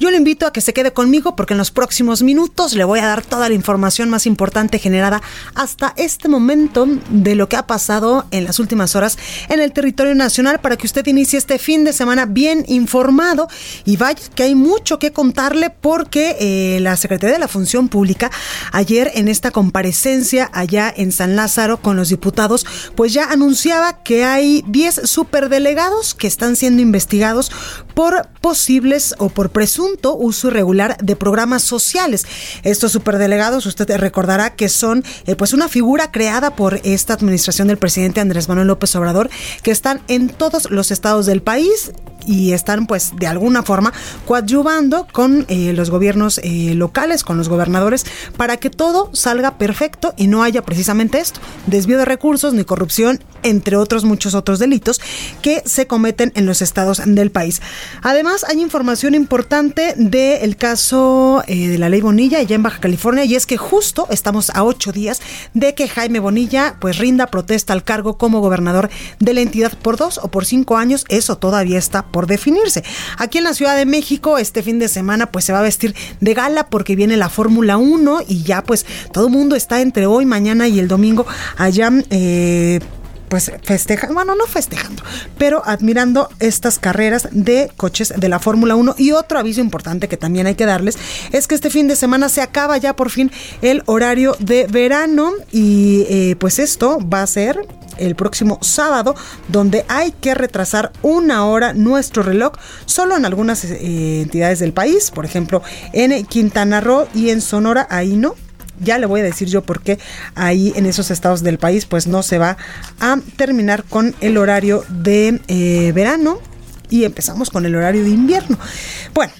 Yo le invito a que se quede conmigo porque en los próximos minutos le voy a dar toda la información más importante generada hasta este momento de lo que ha pasado en las últimas horas en el territorio nacional para que usted inicie este fin de semana bien informado. Y vaya que hay mucho que contarle porque eh, la Secretaría de la Función Pública ayer en esta comparecencia allá en San Lázaro con los diputados pues ya anunciaba que hay 10 superdelegados que están siendo investigados por posibles o por presunto uso irregular de programas sociales. Estos superdelegados, usted recordará que son eh, pues una figura creada por esta administración del presidente Andrés Manuel López Obrador, que están en todos los estados del país y están pues de alguna forma coadyuvando con eh, los gobiernos eh, locales, con los gobernadores, para que todo salga perfecto y no haya precisamente esto, desvío de recursos ni corrupción, entre otros muchos otros delitos que se cometen en los estados del país. Además, hay información importante del caso eh, de la ley Bonilla allá en Baja California y es que justo estamos a ocho días de que Jaime Bonilla pues rinda protesta al cargo como gobernador de la entidad por dos o por cinco años. Eso todavía está por definirse. Aquí en la Ciudad de México este fin de semana pues se va a vestir de gala porque viene la Fórmula 1 y ya pues todo el mundo está entre hoy, mañana y el domingo allá eh, pues festejando, bueno, no festejando, pero admirando estas carreras de coches de la Fórmula 1. Y otro aviso importante que también hay que darles es que este fin de semana se acaba ya por fin el horario de verano y eh, pues esto va a ser el próximo sábado, donde hay que retrasar una hora nuestro reloj, solo en algunas eh, entidades del país, por ejemplo, en Quintana Roo y en Sonora, ahí no, ya le voy a decir yo por qué ahí en esos estados del país pues no se va a terminar con el horario de eh, verano y empezamos con el horario de invierno. Bueno.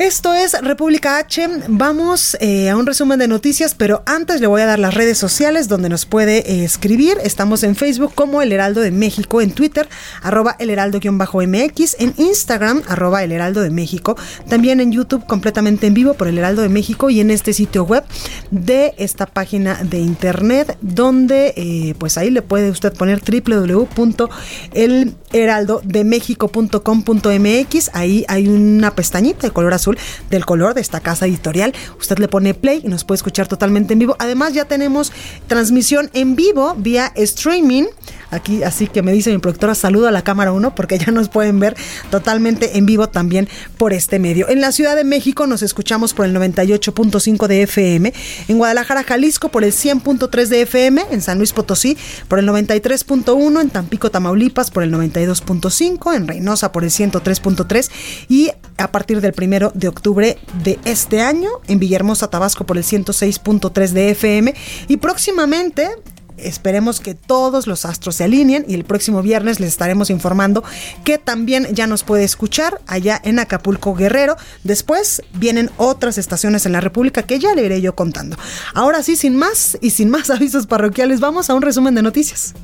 Esto es República H. Vamos eh, a un resumen de noticias, pero antes le voy a dar las redes sociales donde nos puede eh, escribir. Estamos en Facebook como El Heraldo de México, en Twitter, arroba El Heraldo-MX, en Instagram, arroba El Heraldo de México, también en YouTube completamente en vivo por El Heraldo de México y en este sitio web de esta página de internet donde eh, pues ahí le puede usted poner www.elheraldodemexico.com.mx. Ahí hay una pestañita de color azul del color de esta casa editorial. Usted le pone play y nos puede escuchar totalmente en vivo. Además ya tenemos transmisión en vivo vía streaming. Aquí, así que me dice mi productora, saludo a la cámara 1 porque ya nos pueden ver totalmente en vivo también por este medio. En la Ciudad de México nos escuchamos por el 98.5 de FM, en Guadalajara, Jalisco por el 100.3 de FM, en San Luis Potosí por el 93.1, en Tampico, Tamaulipas por el 92.5, en Reynosa por el 103.3 y a partir del primero de octubre de este año en Villahermosa, Tabasco por el 106.3 de FM y próximamente esperemos que todos los astros se alineen y el próximo viernes les estaremos informando que también ya nos puede escuchar allá en Acapulco Guerrero. Después vienen otras estaciones en la República que ya le iré yo contando. Ahora sí, sin más y sin más avisos parroquiales, vamos a un resumen de noticias.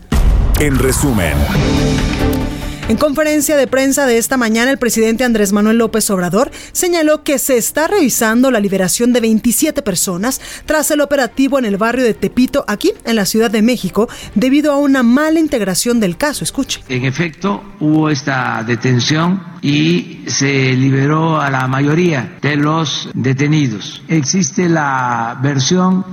En resumen. En conferencia de prensa de esta mañana, el presidente Andrés Manuel López Obrador señaló que se está revisando la liberación de 27 personas tras el operativo en el barrio de Tepito, aquí en la Ciudad de México, debido a una mala integración del caso. Escuche. En efecto, hubo esta detención y se liberó a la mayoría de los detenidos. Existe la versión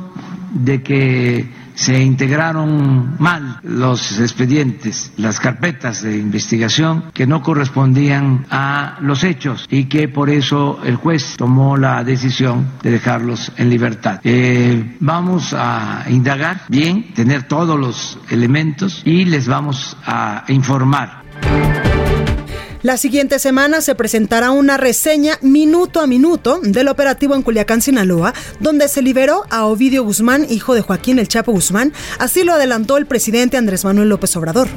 de que se integraron mal los expedientes, las carpetas de investigación que no correspondían a los hechos y que por eso el juez tomó la decisión de dejarlos en libertad. Eh, vamos a indagar bien, tener todos los elementos y les vamos a informar. La siguiente semana se presentará una reseña minuto a minuto del operativo en Culiacán, Sinaloa, donde se liberó a Ovidio Guzmán, hijo de Joaquín El Chapo Guzmán, así lo adelantó el presidente Andrés Manuel López Obrador.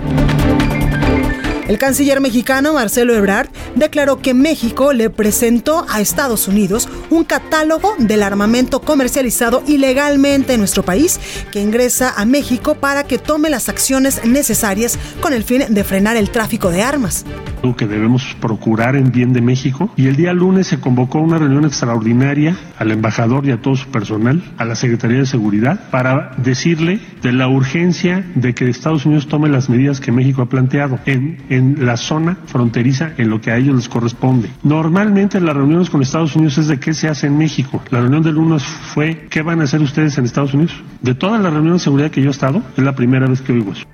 El canciller mexicano Marcelo Ebrard declaró que México le presentó a Estados Unidos un catálogo del armamento comercializado ilegalmente en nuestro país que ingresa a México para que tome las acciones necesarias con el fin de frenar el tráfico de armas. Lo que debemos procurar en bien de México. Y el día lunes se convocó una reunión extraordinaria al embajador y a todo su personal, a la Secretaría de Seguridad, para decirle de la urgencia de que Estados Unidos tome las medidas que México ha planteado en, en la zona fronteriza en lo que a ellos les corresponde. Normalmente las reuniones con Estados Unidos es de qué se hace en México. La reunión del lunes fue qué van a hacer ustedes en Estados Unidos. De todas las reuniones de seguridad que yo he estado, es la primera vez que oigo eso.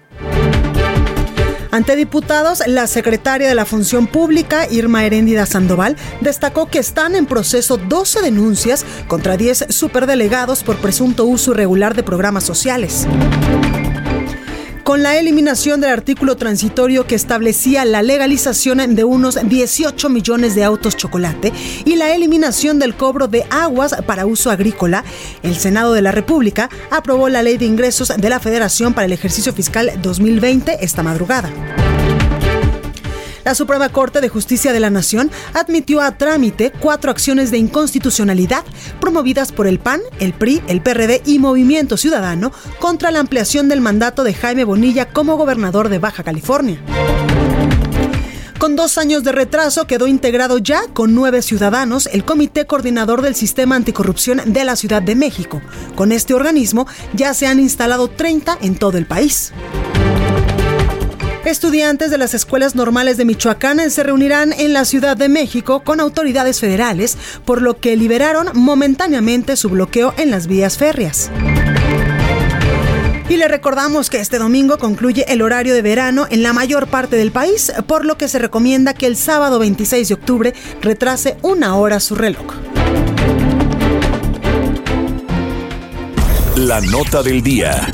Ante diputados, la secretaria de la Función Pública, Irma Heréndida Sandoval, destacó que están en proceso 12 denuncias contra 10 superdelegados por presunto uso irregular de programas sociales con la eliminación del artículo transitorio que establecía la legalización de unos 18 millones de autos chocolate y la eliminación del cobro de aguas para uso agrícola, el Senado de la República aprobó la Ley de Ingresos de la Federación para el ejercicio fiscal 2020 esta madrugada. La Suprema Corte de Justicia de la Nación admitió a trámite cuatro acciones de inconstitucionalidad promovidas por el PAN, el PRI, el PRD y Movimiento Ciudadano contra la ampliación del mandato de Jaime Bonilla como gobernador de Baja California. Con dos años de retraso quedó integrado ya con nueve ciudadanos el Comité Coordinador del Sistema Anticorrupción de la Ciudad de México. Con este organismo ya se han instalado 30 en todo el país. Estudiantes de las escuelas normales de Michoacán se reunirán en la Ciudad de México con autoridades federales, por lo que liberaron momentáneamente su bloqueo en las vías férreas. Y le recordamos que este domingo concluye el horario de verano en la mayor parte del país, por lo que se recomienda que el sábado 26 de octubre retrase una hora su reloj. La nota del día.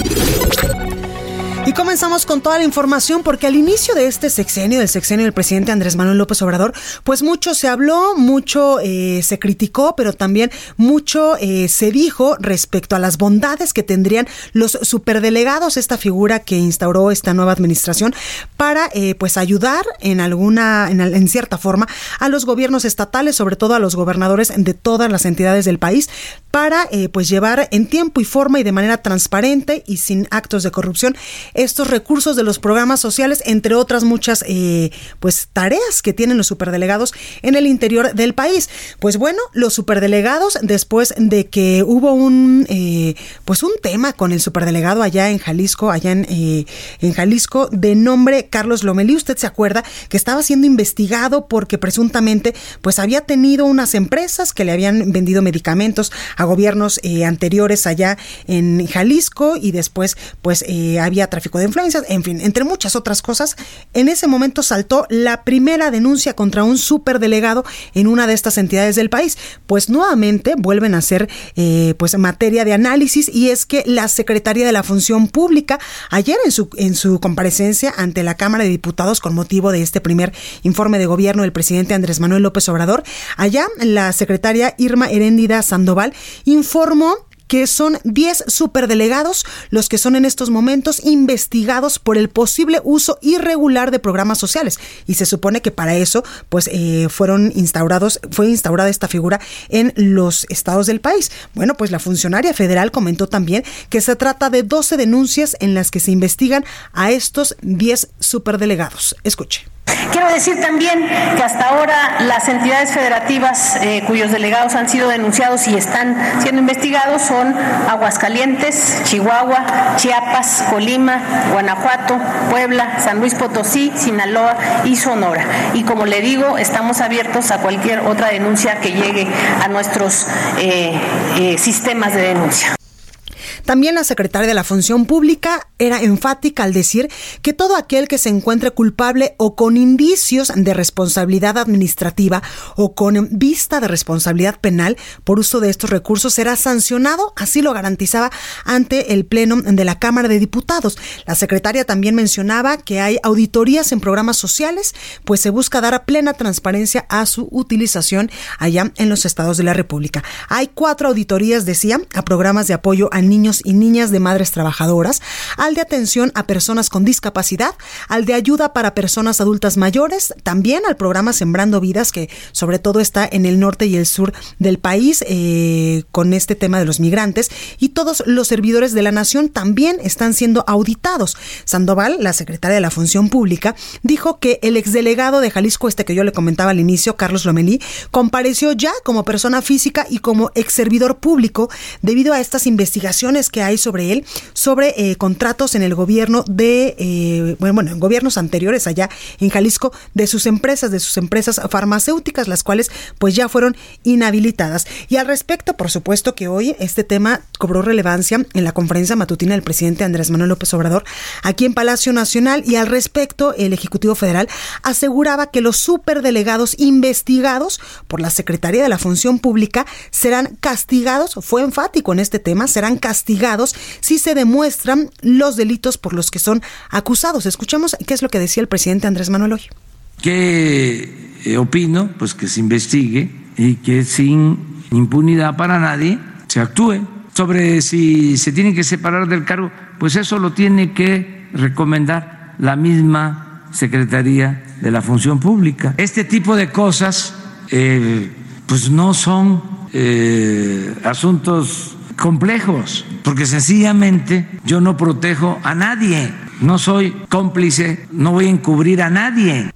Y comenzamos con toda la información porque al inicio de este sexenio, del sexenio del presidente Andrés Manuel López Obrador, pues mucho se habló, mucho eh, se criticó, pero también mucho eh, se dijo respecto a las bondades que tendrían los superdelegados, esta figura que instauró esta nueva administración, para eh, pues ayudar en alguna, en, en cierta forma, a los gobiernos estatales, sobre todo a los gobernadores de todas las entidades del país, para pues llevar en tiempo y forma y de manera transparente y sin actos de corrupción estos recursos de los programas sociales, entre otras muchas eh, pues tareas que tienen los superdelegados en el interior del país. Pues bueno, los superdelegados, después de que hubo un eh, pues un tema con el superdelegado allá en Jalisco, allá en, eh, en Jalisco, de nombre Carlos Lomelí, usted se acuerda que estaba siendo investigado porque presuntamente pues había tenido unas empresas que le habían vendido medicamentos a gobiernos anteriores allá en Jalisco y después pues había de influencias, en fin, entre muchas otras cosas, en ese momento saltó la primera denuncia contra un superdelegado en una de estas entidades del país. Pues nuevamente vuelven a ser eh, pues materia de análisis y es que la Secretaría de la Función Pública ayer en su, en su comparecencia ante la Cámara de Diputados con motivo de este primer informe de gobierno del presidente Andrés Manuel López Obrador, allá la secretaria Irma Heréndida Sandoval informó que son 10 superdelegados los que son en estos momentos investigados por el posible uso irregular de programas sociales. Y se supone que para eso, pues, eh, fueron instaurados, fue instaurada esta figura en los estados del país. Bueno, pues la funcionaria federal comentó también que se trata de 12 denuncias en las que se investigan a estos 10 superdelegados. Escuche. Quiero decir también que hasta ahora las entidades federativas eh, cuyos delegados han sido denunciados y están siendo investigados son Aguascalientes, Chihuahua, Chiapas, Colima, Guanajuato, Puebla, San Luis Potosí, Sinaloa y Sonora. Y como le digo, estamos abiertos a cualquier otra denuncia que llegue a nuestros eh, eh, sistemas de denuncia. También la secretaria de la Función Pública era enfática al decir que todo aquel que se encuentre culpable o con indicios de responsabilidad administrativa o con vista de responsabilidad penal por uso de estos recursos será sancionado, así lo garantizaba ante el Pleno de la Cámara de Diputados. La secretaria también mencionaba que hay auditorías en programas sociales, pues se busca dar plena transparencia a su utilización allá en los estados de la República. Hay cuatro auditorías, decía, a programas de apoyo a niños y niñas de madres trabajadoras, al de atención a personas con discapacidad, al de ayuda para personas adultas mayores, también al programa Sembrando Vidas, que sobre todo está en el norte y el sur del país eh, con este tema de los migrantes, y todos los servidores de la nación también están siendo auditados. Sandoval, la secretaria de la Función Pública, dijo que el exdelegado de Jalisco, este que yo le comentaba al inicio, Carlos Lomelí, compareció ya como persona física y como ex servidor público debido a estas investigaciones que hay sobre él, sobre eh, contratos en el gobierno de, eh, bueno, en gobiernos anteriores allá en Jalisco, de sus empresas, de sus empresas farmacéuticas, las cuales pues ya fueron inhabilitadas. Y al respecto, por supuesto que hoy este tema cobró relevancia en la conferencia matutina del presidente Andrés Manuel López Obrador aquí en Palacio Nacional y al respecto el Ejecutivo Federal aseguraba que los superdelegados investigados por la Secretaría de la Función Pública serán castigados, fue enfático en este tema, serán castigados si se demuestran los delitos por los que son acusados. Escuchemos qué es lo que decía el presidente Andrés Manuel hoy. ¿Qué eh, opino? Pues que se investigue y que sin impunidad para nadie se actúe. Sobre si se tiene que separar del cargo, pues eso lo tiene que recomendar la misma Secretaría de la Función Pública. Este tipo de cosas eh, pues no son eh, asuntos complejos, porque sencillamente yo no protejo a nadie, no soy cómplice, no voy a encubrir a nadie.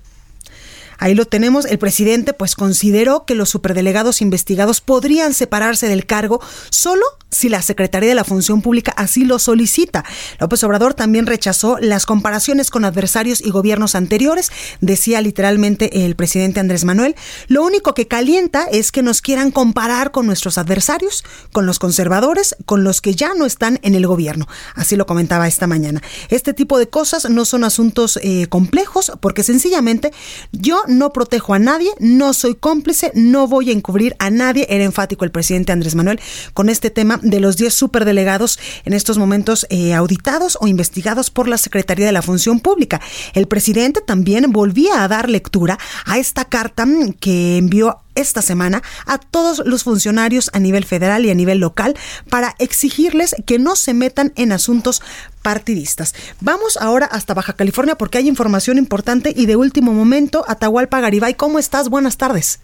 Ahí lo tenemos. El presidente pues consideró que los superdelegados investigados podrían separarse del cargo solo si la Secretaría de la Función Pública así lo solicita. López Obrador también rechazó las comparaciones con adversarios y gobiernos anteriores, decía literalmente el presidente Andrés Manuel. Lo único que calienta es que nos quieran comparar con nuestros adversarios, con los conservadores, con los que ya no están en el gobierno. Así lo comentaba esta mañana. Este tipo de cosas no son asuntos eh, complejos porque sencillamente yo no protejo a nadie, no soy cómplice, no voy a encubrir a nadie. Era enfático el presidente Andrés Manuel con este tema de los 10 superdelegados en estos momentos eh, auditados o investigados por la Secretaría de la Función Pública. El presidente también volvía a dar lectura a esta carta que envió esta semana a todos los funcionarios a nivel federal y a nivel local para exigirles que no se metan en asuntos partidistas. Vamos ahora hasta Baja California porque hay información importante y de último momento, Atahualpa Garibay, ¿cómo estás? Buenas tardes.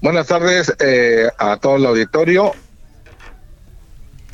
Buenas tardes eh, a todo el auditorio.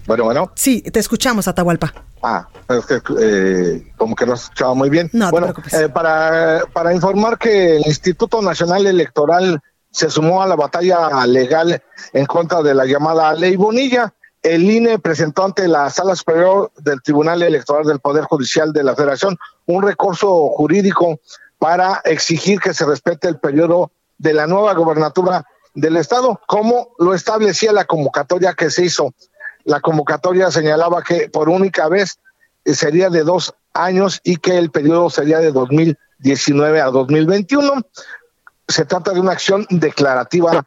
Bueno, bueno. Sí, te escuchamos, Atahualpa. Ah, es que eh, como que no escuchaba muy bien. No, bueno, eh, para, para informar que el Instituto Nacional Electoral se sumó a la batalla legal en contra de la llamada Ley Bonilla. El INE presentó ante la Sala Superior del Tribunal Electoral del Poder Judicial de la Federación un recurso jurídico para exigir que se respete el periodo de la nueva gobernatura del Estado, como lo establecía la convocatoria que se hizo la convocatoria señalaba que por única vez sería de dos años y que el periodo sería de 2019 a 2021. Se trata de una acción declarativa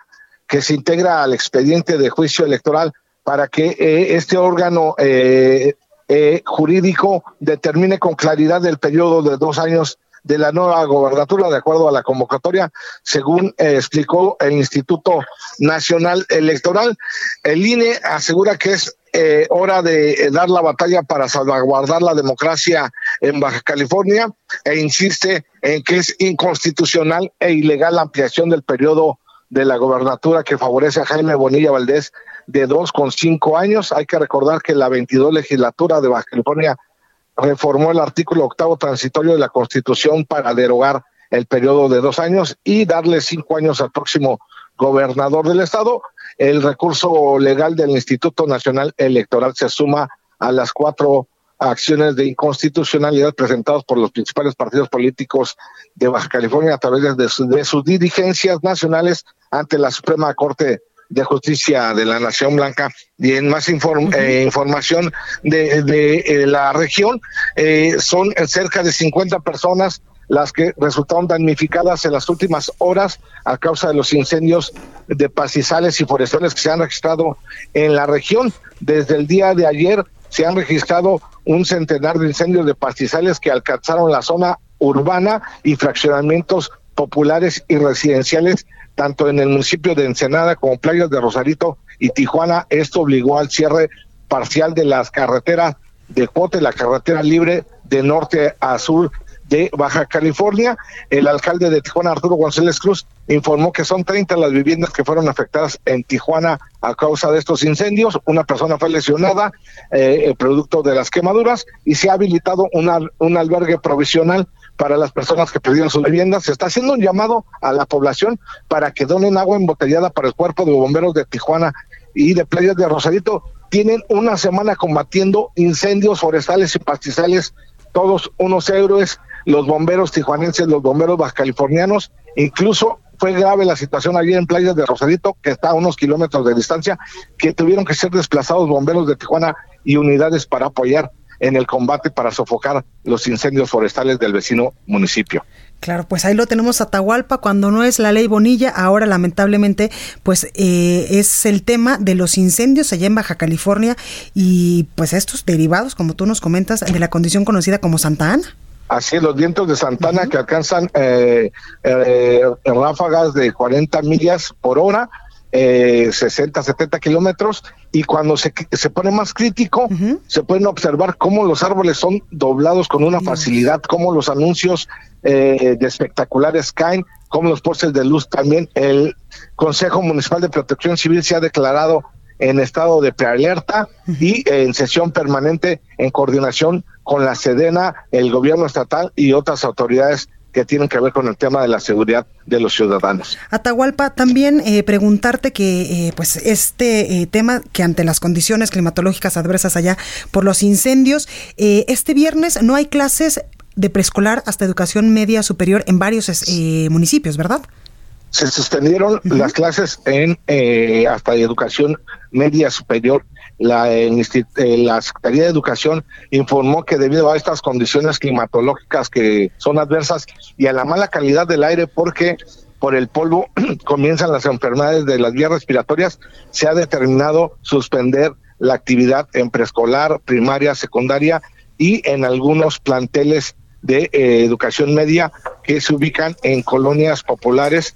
que se integra al expediente de juicio electoral para que eh, este órgano eh, eh, jurídico determine con claridad el periodo de dos años de la nueva gobernatura de acuerdo a la convocatoria, según eh, explicó el Instituto Nacional Electoral. El INE asegura que es eh, hora de dar la batalla para salvaguardar la democracia en Baja California e insiste en que es inconstitucional e ilegal la ampliación del periodo de la gobernatura que favorece a Jaime Bonilla Valdés de dos con cinco años. Hay que recordar que la 22 legislatura de Baja California reformó el artículo octavo transitorio de la Constitución para derogar el periodo de dos años y darle cinco años al próximo gobernador del estado. El recurso legal del Instituto Nacional Electoral se suma a las cuatro acciones de inconstitucionalidad presentadas por los principales partidos políticos de Baja California a través de, de sus dirigencias nacionales ante la Suprema Corte de Justicia de la Nación Blanca y en más eh, información de, de eh, la región, eh, son cerca de 50 personas las que resultaron damnificadas en las últimas horas a causa de los incendios de pastizales y forestales que se han registrado en la región. Desde el día de ayer se han registrado un centenar de incendios de pastizales que alcanzaron la zona urbana y fraccionamientos populares y residenciales tanto en el municipio de Ensenada como playas de Rosarito y Tijuana. Esto obligó al cierre parcial de las carreteras de Cuote, la carretera libre de norte a sur de Baja California. El alcalde de Tijuana, Arturo González Cruz, informó que son 30 las viviendas que fueron afectadas en Tijuana a causa de estos incendios. Una persona fue lesionada, eh, producto de las quemaduras, y se ha habilitado un albergue provisional para las personas que perdieron sus viviendas. Se está haciendo un llamado a la población para que donen agua embotellada para el cuerpo de bomberos de Tijuana y de playas de Rosarito. Tienen una semana combatiendo incendios forestales y pastizales, todos unos héroes los bomberos tijuanenses, los bomberos californianos, incluso fue grave la situación allí en playas de Rosarito, que está a unos kilómetros de distancia, que tuvieron que ser desplazados bomberos de Tijuana y unidades para apoyar en el combate para sofocar los incendios forestales del vecino municipio. Claro, pues ahí lo tenemos Atahualpa, cuando no es la ley Bonilla, ahora lamentablemente pues eh, es el tema de los incendios allá en Baja California y pues estos derivados, como tú nos comentas, de la condición conocida como Santa Ana. Así los vientos de Santana que alcanzan eh, eh, ráfagas de 40 millas por hora, eh, 60, 70 kilómetros, y cuando se, se pone más crítico, se pueden observar cómo los árboles son doblados con una facilidad, cómo los anuncios eh, de espectaculares caen, cómo los postes de luz también. El Consejo Municipal de Protección Civil se ha declarado en estado de prealerta y en sesión permanente en coordinación con la Sedena, el gobierno estatal y otras autoridades que tienen que ver con el tema de la seguridad de los ciudadanos. Atahualpa, también eh, preguntarte que eh, pues este eh, tema que ante las condiciones climatológicas adversas allá por los incendios, este viernes no hay clases de preescolar hasta educación media superior en varios municipios, ¿verdad? Se suspendieron las clases en hasta educación media superior la, eh, la Secretaría de Educación informó que debido a estas condiciones climatológicas que son adversas y a la mala calidad del aire, porque por el polvo comienzan las enfermedades de las vías respiratorias, se ha determinado suspender la actividad en preescolar, primaria, secundaria y en algunos planteles de eh, educación media que se ubican en colonias populares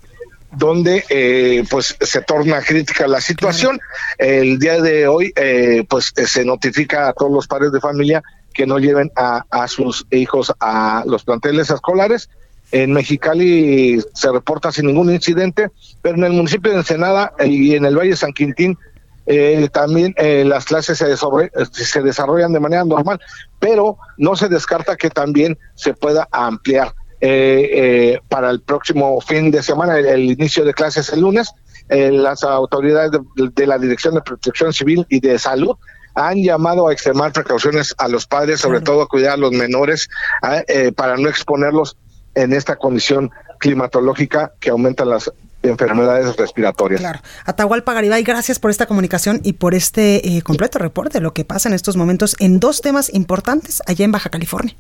donde eh, pues se torna crítica la situación. El día de hoy eh, pues se notifica a todos los padres de familia que no lleven a, sus hijos a los planteles escolares. En Mexicali se reporta sin ningún incidente, pero en el municipio de Ensenada y en el Valle San Quintín eh, también eh, las clases se, sobre, se desarrollan de manera normal, pero no se descarta que también se pueda ampliar. Eh, eh, para el próximo fin de semana, el, inicio de clases el lunes. Eh, las autoridades de, la Dirección de Protección Civil y de Salud han llamado a extremar precauciones a los padres, sobre todo a cuidar a los menores, para no exponerlos en esta condición climatológica que aumenta las enfermedades respiratorias. Claro. Atahualpa Garibay, gracias por esta comunicación y por este completo reporte de lo que pasa en estos momentos en dos temas importantes allá en Baja California.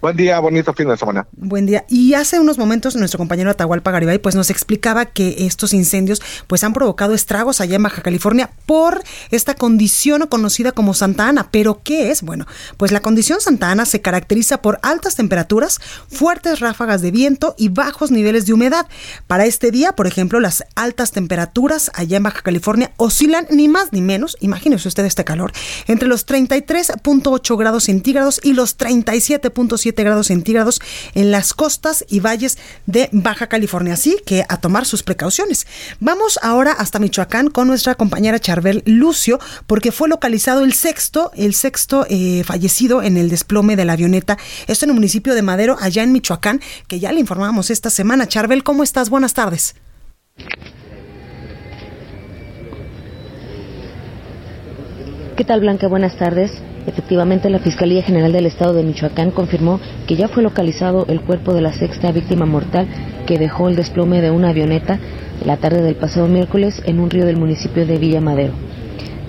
Buen día, bonito fin de semana. Buen día. Y hace unos momentos nuestro compañero Atahualpa Garibay pues nos explicaba que estos incendios pues han provocado estragos allá en Baja California por esta condición conocida como Santa Ana. ¿Pero qué es? Bueno, pues la condición Santa Ana se caracteriza por altas temperaturas, fuertes ráfagas de viento y bajos niveles de humedad. Para este día, por ejemplo, las altas temperaturas allá en Baja California oscilan ni más ni menos, imagínese usted este calor, entre los 33.8 grados centígrados y los 37.7 grados centígrados en las costas y valles de Baja California. Así que a tomar sus precauciones. Vamos ahora hasta Michoacán con nuestra compañera Charbel Lucio, porque fue localizado el sexto, el sexto eh, fallecido en el desplome de la avioneta. Esto en el municipio de Madero, allá en Michoacán, que ya le informábamos esta semana. Charbel, ¿cómo estás? Buenas tardes. ¿Qué tal, Blanca? Buenas tardes. Efectivamente, la Fiscalía General del Estado de Michoacán confirmó que ya fue localizado el cuerpo de la sexta víctima mortal que dejó el desplome de una avioneta la tarde del pasado miércoles en un río del municipio de Villa Madero.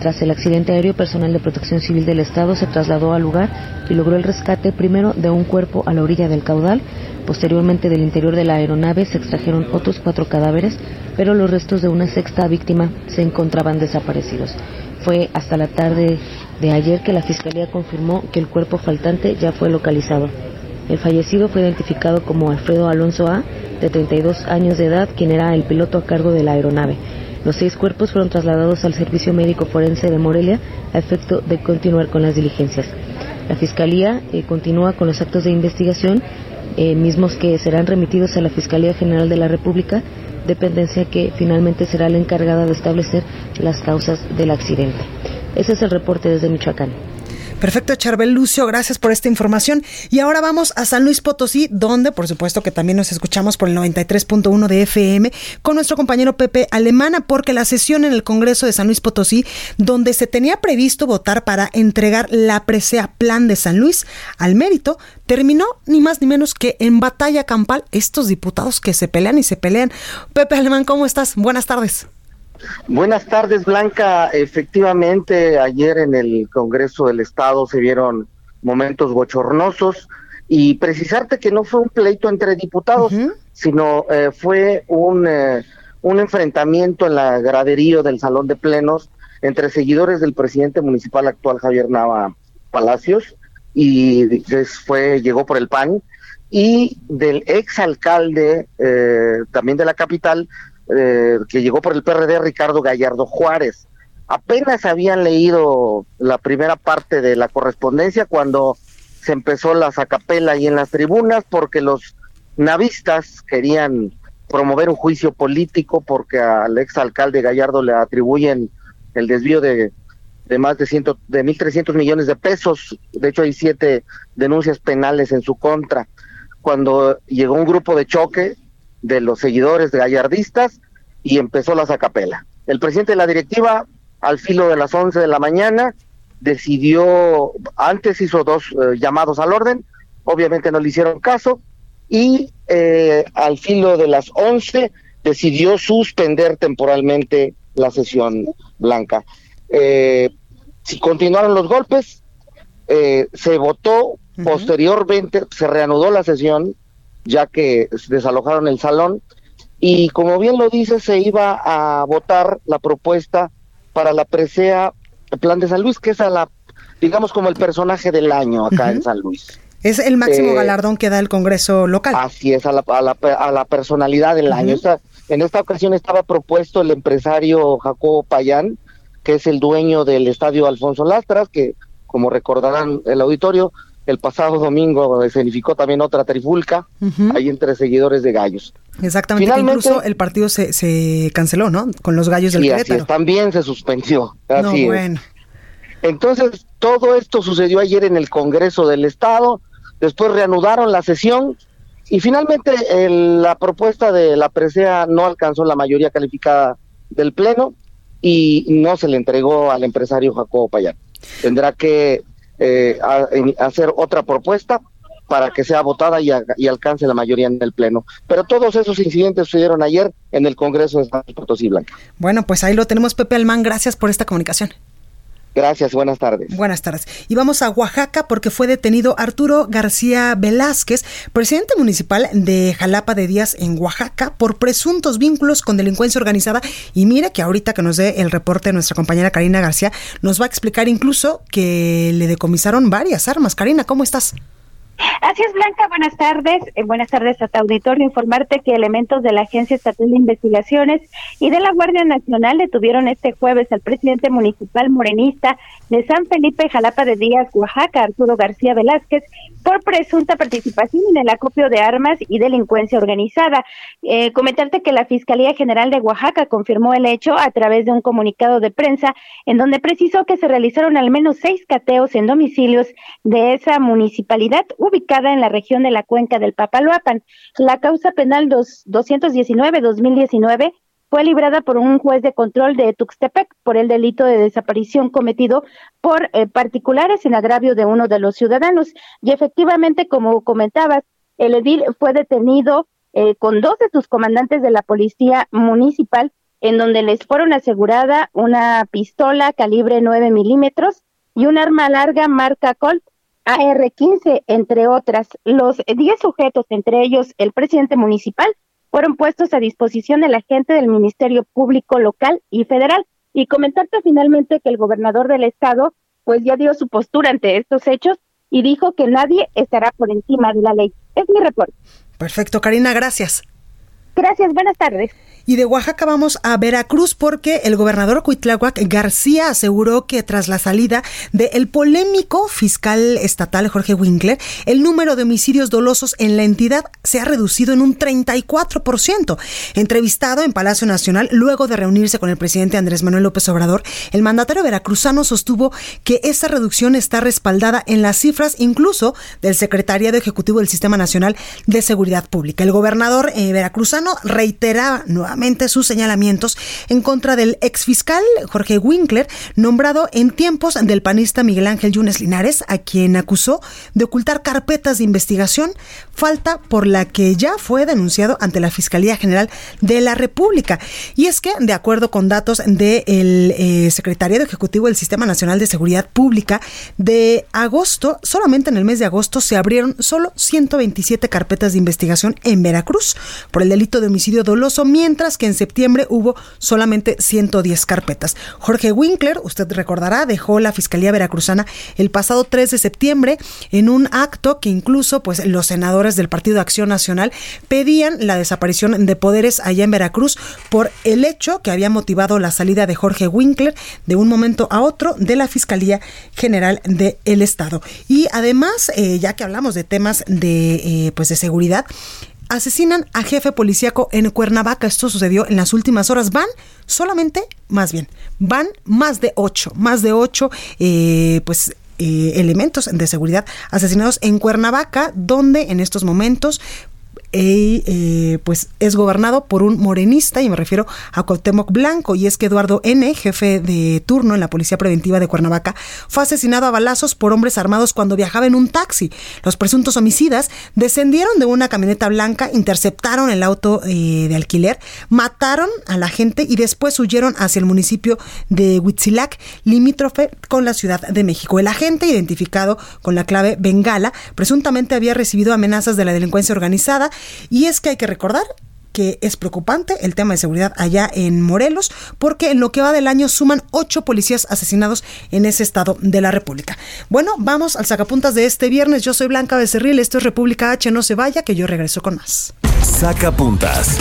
Tras el accidente aéreo, personal de protección civil del Estado se trasladó al lugar y logró el rescate primero de un cuerpo a la orilla del caudal. Posteriormente, del interior de la aeronave se extrajeron otros cuatro cadáveres, pero los restos de una sexta víctima se encontraban desaparecidos. Fue hasta la tarde de ayer que la Fiscalía confirmó que el cuerpo faltante ya fue localizado. El fallecido fue identificado como Alfredo Alonso A., de 32 años de edad, quien era el piloto a cargo de la aeronave. Los seis cuerpos fueron trasladados al Servicio Médico Forense de Morelia a efecto de continuar con las diligencias. La Fiscalía eh, continúa con los actos de investigación, eh, mismos que serán remitidos a la Fiscalía General de la República, dependencia que finalmente será la encargada de establecer las causas del accidente. Ese es el reporte desde Michoacán. Perfecto, Charbel Lucio, gracias por esta información. Y ahora vamos a San Luis Potosí, donde por supuesto que también nos escuchamos por el 93.1 de FM con nuestro compañero Pepe Alemana, porque la sesión en el Congreso de San Luis Potosí, donde se tenía previsto votar para entregar la presea Plan de San Luis al mérito, terminó ni más ni menos que en batalla campal estos diputados que se pelean y se pelean. Pepe Alemán, ¿cómo estás? Buenas tardes. Buenas tardes, Blanca. Efectivamente, ayer en el Congreso del Estado se vieron momentos bochornosos y precisarte que no fue un pleito entre diputados, sino eh, fue un, eh, un enfrentamiento en la graderío del Salón de Plenos entre seguidores del presidente municipal actual Javier Nava Palacios y fue llegó por el PAN y del ex alcalde eh, también de la capital eh, que llegó por el PRD, Ricardo Gallardo Juárez. Apenas habían leído la primera parte de la correspondencia cuando se empezó la sacapela ahí en las tribunas porque los navistas querían promover un juicio político porque al ex alcalde Gallardo le atribuyen el desvío de, de más de, ciento, de 1.300 millones de pesos. De hecho, hay siete denuncias penales en su contra. Cuando llegó un grupo de choque, de los seguidores de gallardistas y empezó la sacapela. El presidente de la directiva, al filo de las 11 de la mañana, decidió, antes hizo dos eh, llamados al orden, obviamente no le hicieron caso, y eh, al filo de las 11 decidió suspender temporalmente la sesión blanca. Eh, si continuaron los golpes, se votó, posteriormente se reanudó la sesión, ya que desalojaron el salón. Y como bien lo dice, se iba a votar la propuesta para la presea Plan de San Luis, que es a la, digamos, como el personaje del año acá en San Luis. Es el máximo eh, galardón que da el Congreso local. Así es, a la, a la, personalidad del año. en esta ocasión estaba propuesto el empresario Jacobo Payán, que es el dueño del estadio Alfonso Lastras, que como recordarán el auditorio, el pasado domingo escenificó también otra trifulca ahí entre seguidores de Gallos. Exactamente, incluso el partido se, se canceló, ¿no? Con los Gallos del sí, también se suspendió. Así bueno. Entonces, todo esto sucedió ayer en el Congreso del Estado, después reanudaron la sesión y finalmente la propuesta de la presea no alcanzó la mayoría calificada del Pleno y no se le entregó al empresario Jacobo Payán. Tendrá que eh, hacer otra propuesta para que sea votada y, y, alcance la mayoría en el Pleno. Pero todos esos incidentes sucedieron ayer en el Congreso de San Potosí Blanca. Bueno, pues ahí lo tenemos, Pepe Almán. Gracias por esta comunicación. Gracias, buenas tardes. Buenas tardes. Y vamos a Oaxaca porque fue detenido Arturo García Velázquez, presidente municipal de Jalapa de Díaz en Oaxaca, por presuntos vínculos con delincuencia organizada. Y mire que ahorita que nos dé el reporte nuestra compañera Karina García, nos va a explicar incluso que le decomisaron varias armas. Karina, ¿cómo estás? Así es, Blanca, buenas tardes. Eh, buenas tardes a tu auditorio. Informarte que elementos de la Agencia Estatal de Investigaciones y de la Guardia Nacional detuvieron este jueves al presidente municipal morenista de San Felipe Jalapa de Díaz, Oaxaca, Arturo García Velázquez, por presunta participación en el acopio de armas y delincuencia organizada. Eh, comentarte que la Fiscalía General de Oaxaca confirmó el hecho a través de un comunicado de prensa en donde precisó que se realizaron al menos seis cateos en domicilios de esa municipalidad ubicada en la región de la cuenca del Papaloapan. La causa penal 219-2019 fue librada por un juez de control de Tuxtepec por el delito de desaparición cometido por eh, particulares en agravio de uno de los ciudadanos. Y efectivamente, como comentabas, el edil fue detenido eh, con dos de sus comandantes de la policía municipal, en donde les fueron asegurada una pistola calibre 9 milímetros y un arma larga marca Colt AR-15, entre otras. Los 10 sujetos, entre ellos el presidente municipal, fueron puestos a disposición de la gente del Ministerio Público local y federal. Y comentarte finalmente que el gobernador del estado pues ya dio su postura ante estos hechos y dijo que nadie estará por encima de la ley. Es mi reporte. Perfecto, Karina, gracias. Gracias, buenas tardes. Y de Oaxaca vamos a Veracruz porque el gobernador Cuitláhuac García aseguró que tras la salida del polémico fiscal estatal Jorge Winkler, el número de homicidios dolosos en la entidad se ha reducido en un 34%. Entrevistado en Palacio Nacional luego de reunirse con el presidente Andrés Manuel López Obrador, el mandatario veracruzano sostuvo que esa reducción está respaldada en las cifras incluso del Secretariado Ejecutivo del Sistema Nacional de Seguridad Pública. El gobernador eh, veracruzano reitera sus señalamientos en contra del exfiscal Jorge Winkler, nombrado en tiempos del panista Miguel Ángel Yunes Linares, a quien acusó de ocultar carpetas de investigación, falta por la que ya fue denunciado ante la Fiscalía General de la República. Y es que, de acuerdo con datos del eh, Secretariado Ejecutivo del Sistema Nacional de Seguridad Pública, de agosto, solamente en el mes de agosto, se abrieron solo 127 carpetas de investigación en Veracruz por el delito de homicidio doloso, mientras que en septiembre hubo solamente 110 carpetas. Jorge Winkler, usted recordará, dejó la Fiscalía Veracruzana el pasado 3 de septiembre en un acto que incluso pues los senadores del Partido Acción Nacional pedían la desaparición de poderes allá en Veracruz por el hecho que había motivado la salida de Jorge Winkler de un momento a otro de la Fiscalía General del Estado. Y además, eh, ya que hablamos de temas de, eh, pues de seguridad, asesinan a jefe policíaco en Cuernavaca. Esto sucedió en las últimas horas. Van solamente, más bien, van más de ocho, más de ocho, eh, pues eh, elementos de seguridad asesinados en Cuernavaca, donde en estos momentos y eh, pues es gobernado por un morenista y me refiero a Cuauhtémoc Blanco y es que Eduardo N, jefe de turno en la Policía Preventiva de Cuernavaca, fue asesinado a balazos por hombres armados cuando viajaba en un taxi. Los presuntos homicidas descendieron de una camioneta blanca, interceptaron el auto eh, de alquiler, mataron a la gente y después huyeron hacia el municipio de Huitzilac, limítrofe con la Ciudad de México. El agente, identificado con la clave Bengala, presuntamente había recibido amenazas de la delincuencia organizada y es que hay que recordar que es preocupante el tema de seguridad allá en Morelos, porque en lo que va del año suman ocho policías asesinados en ese estado de la República. Bueno, vamos al sacapuntas de este viernes. Yo soy Blanca Becerril, esto es República H, no se vaya, que yo regreso con más. Sacapuntas.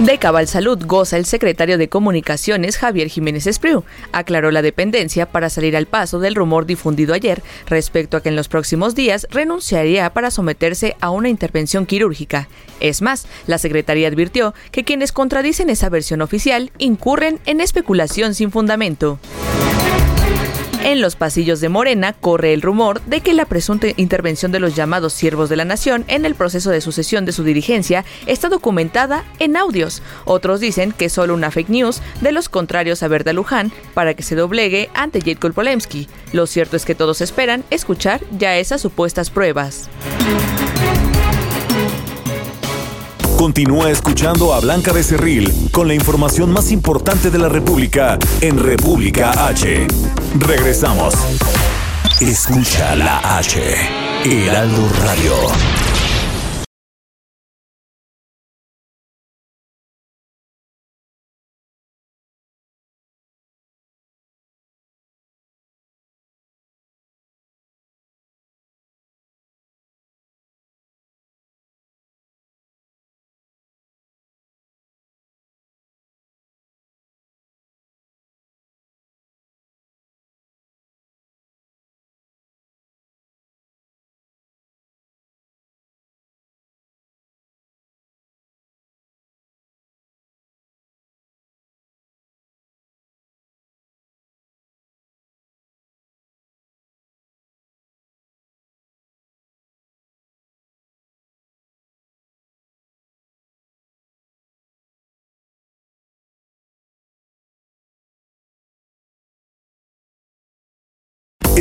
De Cabal Salud goza el secretario de Comunicaciones Javier Jiménez Espriu. Aclaró la dependencia para salir al paso del rumor difundido ayer respecto a que en los próximos días renunciaría para someterse a una intervención quirúrgica. Es más, la secretaría advirtió que quienes contradicen esa versión oficial incurren en especulación sin fundamento. En los pasillos de Morena corre el rumor de que la presunta intervención de los llamados siervos de la nación en el proceso de sucesión de su dirigencia está documentada en audios. Otros dicen que es solo una fake news de los contrarios a Berta Luján para que se doblegue ante Jadko Polemski. Lo cierto es que todos esperan escuchar ya esas supuestas pruebas. Continúa escuchando a Blanca Becerril con la información más importante de la República en República H. Regresamos. Escucha la H. Heraldo Radio.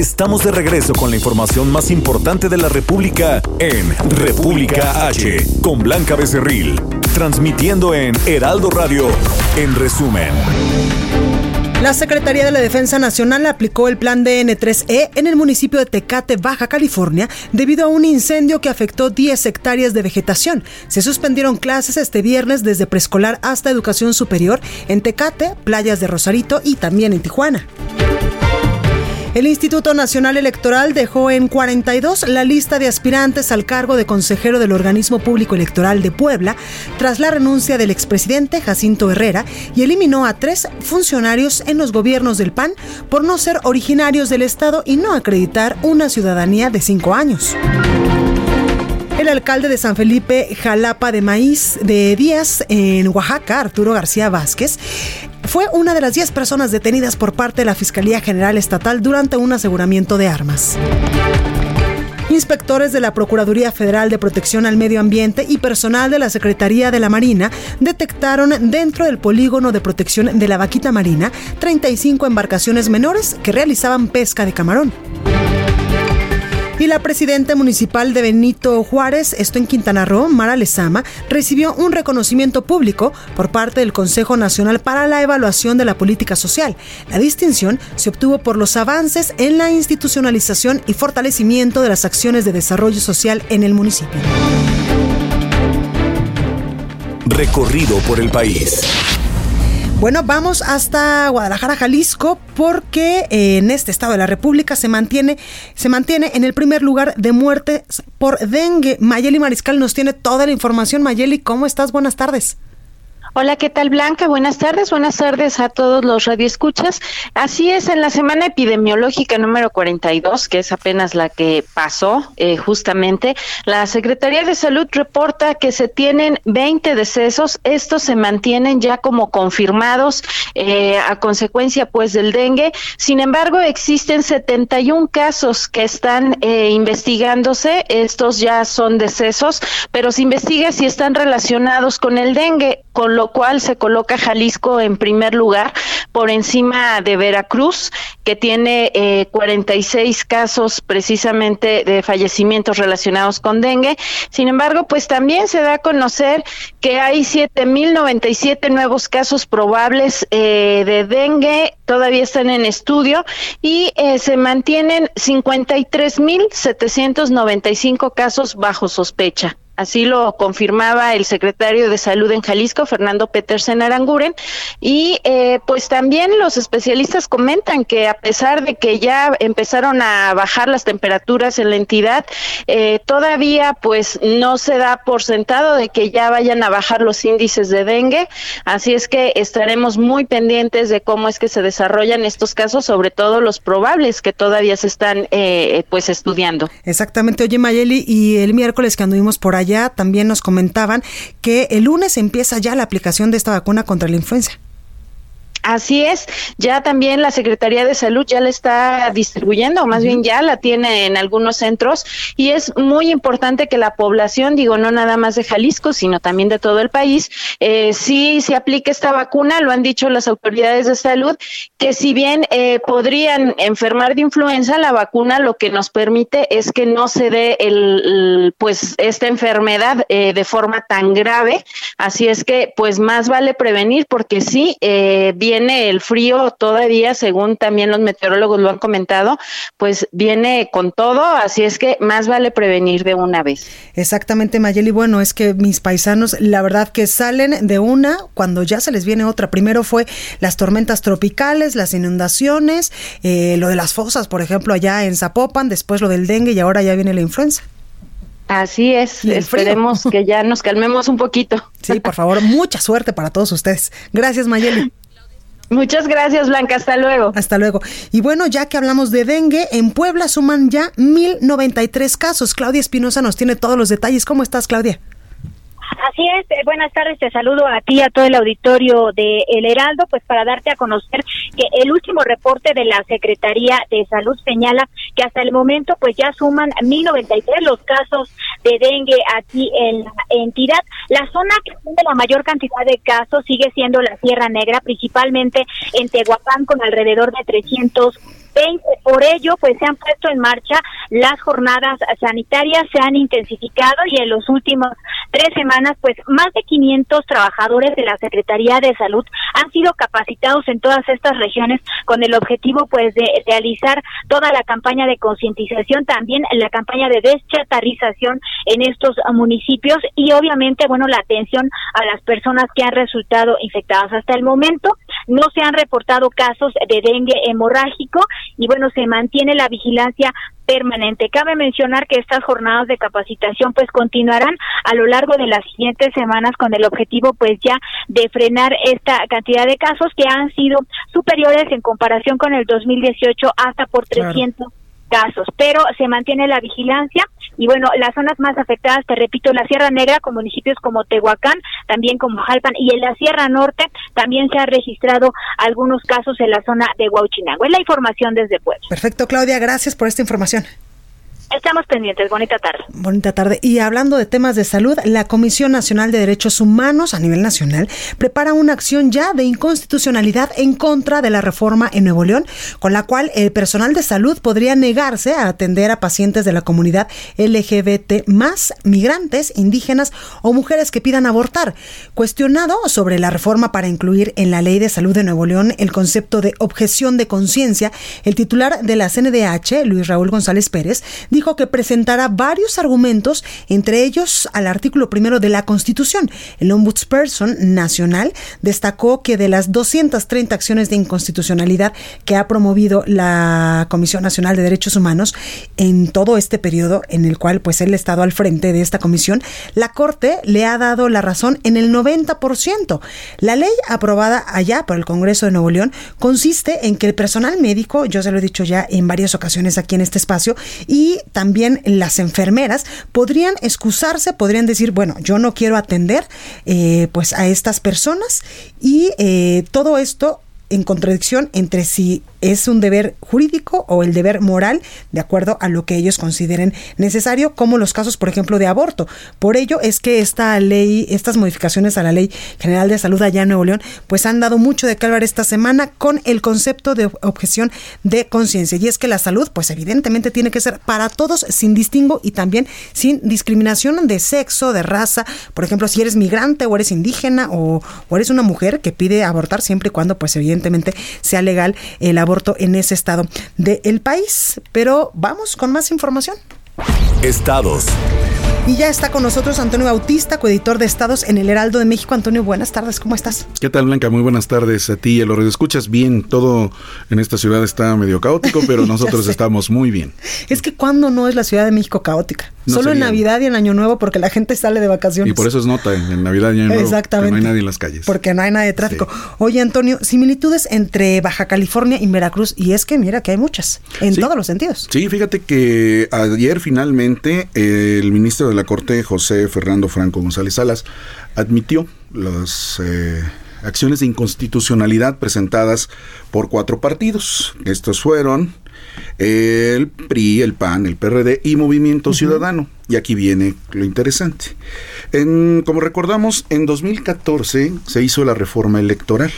Estamos de regreso con la información más importante de la República en República H, con Blanca Becerril, transmitiendo en Heraldo Radio, en resumen. La Secretaría de la Defensa Nacional aplicó el plan DN3E en el municipio de Tecate, Baja California, debido a un incendio que afectó 10 hectáreas de vegetación. Se suspendieron clases este viernes desde preescolar hasta educación superior en Tecate, playas de Rosarito y también en Tijuana. El Instituto Nacional Electoral dejó en 42 la lista de aspirantes al cargo de consejero del Organismo Público Electoral de Puebla tras la renuncia del expresidente Jacinto Herrera y eliminó a tres funcionarios en los gobiernos del PAN por no ser originarios del Estado y no acreditar una ciudadanía de cinco años. El alcalde de San Felipe, Jalapa de Maíz de Díaz, en Oaxaca, Arturo García Vázquez, fue una de las 10 personas detenidas por parte de la Fiscalía General Estatal durante un aseguramiento de armas. Inspectores de la Procuraduría Federal de Protección al Medio Ambiente y personal de la Secretaría de la Marina detectaron dentro del polígono de protección de la vaquita marina 35 embarcaciones menores que realizaban pesca de camarón. Y la presidenta municipal de Benito Juárez, esto en Quintana Roo, Mara Lezama, recibió un reconocimiento público por parte del Consejo Nacional para la Evaluación de la Política Social. La distinción se obtuvo por los avances en la institucionalización y fortalecimiento de las acciones de desarrollo social en el municipio. Recorrido por el país. Bueno, vamos hasta Guadalajara, Jalisco, porque en este estado de la República se mantiene, se mantiene en el primer lugar de muertes por dengue. Mayeli Mariscal nos tiene toda la información. Mayeli, ¿cómo estás? Buenas tardes. Hola, ¿qué tal Blanca? Buenas tardes, buenas tardes a todos los radioescuchas. Así es, en la semana epidemiológica número 42, que es apenas la que pasó eh, justamente, la Secretaría de Salud reporta que se tienen 20 decesos. Estos se mantienen ya como confirmados eh, a consecuencia pues del dengue. Sin embargo, existen 71 casos que están eh, investigándose. Estos ya son decesos, pero se investiga si están relacionados con el dengue, con lo lo cual se coloca Jalisco en primer lugar por encima de Veracruz, que tiene eh, 46 casos precisamente de fallecimientos relacionados con dengue. Sin embargo, pues también se da a conocer que hay 7.097 nuevos casos probables eh, de dengue, todavía están en estudio, y eh, se mantienen 53.795 casos bajo sospecha. Así lo confirmaba el secretario de Salud en Jalisco, Fernando Petersen Aranguren. Y eh, pues también los especialistas comentan que a pesar de que ya empezaron a bajar las temperaturas en la entidad, eh, todavía pues no se da por sentado de que ya vayan a bajar los índices de dengue. Así es que estaremos muy pendientes de cómo es que se desarrollan estos casos, sobre todo los probables que todavía se están eh, pues estudiando. Exactamente. Oye, Mayeli, y el miércoles que anduvimos por ahí, allá también nos comentaban que el lunes empieza ya la aplicación de esta vacuna contra la influenza. Así es, ya también la Secretaría de Salud ya la está distribuyendo, o más bien ya la tiene en algunos centros, y es muy importante que la población, digo, no nada más de Jalisco, sino también de todo el país, eh, sí se aplique esta vacuna, lo han dicho las autoridades de salud, que si bien eh, podrían enfermar de influenza, la vacuna lo que nos permite es que no se dé el, pues esta enfermedad eh, de forma tan grave, así es que pues más vale prevenir, porque sí, eh, bien viene el frío todavía, según también los meteorólogos lo han comentado, pues viene con todo, así es que más vale prevenir de una vez. Exactamente, Mayeli. Bueno, es que mis paisanos, la verdad que salen de una cuando ya se les viene otra. Primero fue las tormentas tropicales, las inundaciones, eh, lo de las fosas, por ejemplo, allá en Zapopan, después lo del dengue y ahora ya viene la influenza. Así es, esperemos que ya nos calmemos un poquito. Sí, por favor, mucha suerte para todos ustedes. Gracias, Mayeli. Muchas gracias, Blanca. Hasta luego. Hasta luego. Y bueno, ya que hablamos de dengue, en Puebla suman ya 1093 casos. Claudia Espinosa nos tiene todos los detalles. ¿Cómo estás, Claudia? Así es, eh, buenas tardes, te saludo a ti, a todo el auditorio de El Heraldo, pues para darte a conocer que el último reporte de la Secretaría de Salud señala que hasta el momento pues ya suman 1093 los casos de dengue aquí en la entidad. La zona que tiene la mayor cantidad de casos sigue siendo la Sierra Negra, principalmente en Tehuacán con alrededor de 300 por ello, pues se han puesto en marcha las jornadas sanitarias, se han intensificado y en los últimos tres semanas, pues más de 500 trabajadores de la Secretaría de Salud han sido capacitados en todas estas regiones con el objetivo, pues, de realizar toda la campaña de concientización, también la campaña de deschatarrización en estos municipios y obviamente, bueno, la atención a las personas que han resultado infectadas. Hasta el momento, no se han reportado casos de dengue hemorrágico y bueno, se mantiene la vigilancia permanente. Cabe mencionar que estas jornadas de capacitación pues continuarán a lo largo de las siguientes semanas con el objetivo pues ya de frenar esta cantidad de casos que han sido superiores en comparación con el 2018 hasta por 300 casos, pero se mantiene la vigilancia y bueno, las zonas más afectadas, te repito, la Sierra Negra con municipios como Tehuacán, también como Jalpan y en la Sierra Norte también se ha registrado algunos casos en la zona de Huauchinango. Es la información desde Puebla. Perfecto, Claudia, gracias por esta información. Estamos pendientes. Bonita tarde. Bonita tarde. Y hablando de temas de salud, la Comisión Nacional de Derechos Humanos a nivel nacional prepara una acción ya de inconstitucionalidad en contra de la reforma en Nuevo León, con la cual el personal de salud podría negarse a atender a pacientes de la comunidad LGBT más migrantes, indígenas o mujeres que pidan abortar. Cuestionado sobre la reforma para incluir en la Ley de Salud de Nuevo León el concepto de objeción de conciencia, el titular de la CNDH, Luis Raúl González Pérez, dijo que presentará varios argumentos, entre ellos al artículo primero de la Constitución. El Ombudsperson Nacional destacó que de las 230 acciones de inconstitucionalidad que ha promovido la Comisión Nacional de Derechos Humanos en todo este periodo en el cual pues él ha estado al frente de esta comisión, la Corte le ha dado la razón en el 90%. La ley aprobada allá por el Congreso de Nuevo León consiste en que el personal médico, yo se lo he dicho ya en varias ocasiones aquí en este espacio, y también las enfermeras podrían excusarse, podrían decir, bueno, yo no quiero atender eh, pues a estas personas y eh, todo esto en contradicción entre si es un deber jurídico o el deber moral de acuerdo a lo que ellos consideren necesario, como los casos, por ejemplo, de aborto. Por ello es que esta ley, estas modificaciones a la Ley General de Salud allá en Nuevo León, pues han dado mucho de calvar esta semana con el concepto de objeción de conciencia. Y es que la salud, pues evidentemente tiene que ser para todos sin distingo y también sin discriminación de sexo, de raza. Por ejemplo, si eres migrante o eres indígena o, o eres una mujer que pide abortar siempre y cuando, pues evidentemente sea legal el aborto en ese estado del país. Pero vamos con más información. Estados. Y ya está con nosotros Antonio Bautista, coeditor de Estados en el Heraldo de México. Antonio, buenas tardes, ¿cómo estás? ¿Qué tal, Blanca? Muy buenas tardes a ti y a los escuchas bien. Todo en esta ciudad está medio caótico, pero nosotros estamos muy bien. Es que cuando no es la Ciudad de México caótica? Solo en Navidad y en Año Nuevo porque la gente sale de vacaciones. Y por eso es nota en Navidad y Año Nuevo. Exactamente. no hay nadie en las calles. Porque no hay nada de tráfico. Oye, Antonio, similitudes entre Baja California y Veracruz. Y es que mira que hay muchas, en todos los sentidos. Sí, fíjate que ayer finalmente el ministro de la Corte, José Fernando Franco González Salas, admitió las eh, acciones de inconstitucionalidad presentadas por cuatro partidos. Estos fueron el PRI, el PAN, el PRD y Movimiento Ciudadano. Y aquí viene lo interesante. En, como recordamos, en 2014 se hizo la reforma electoral.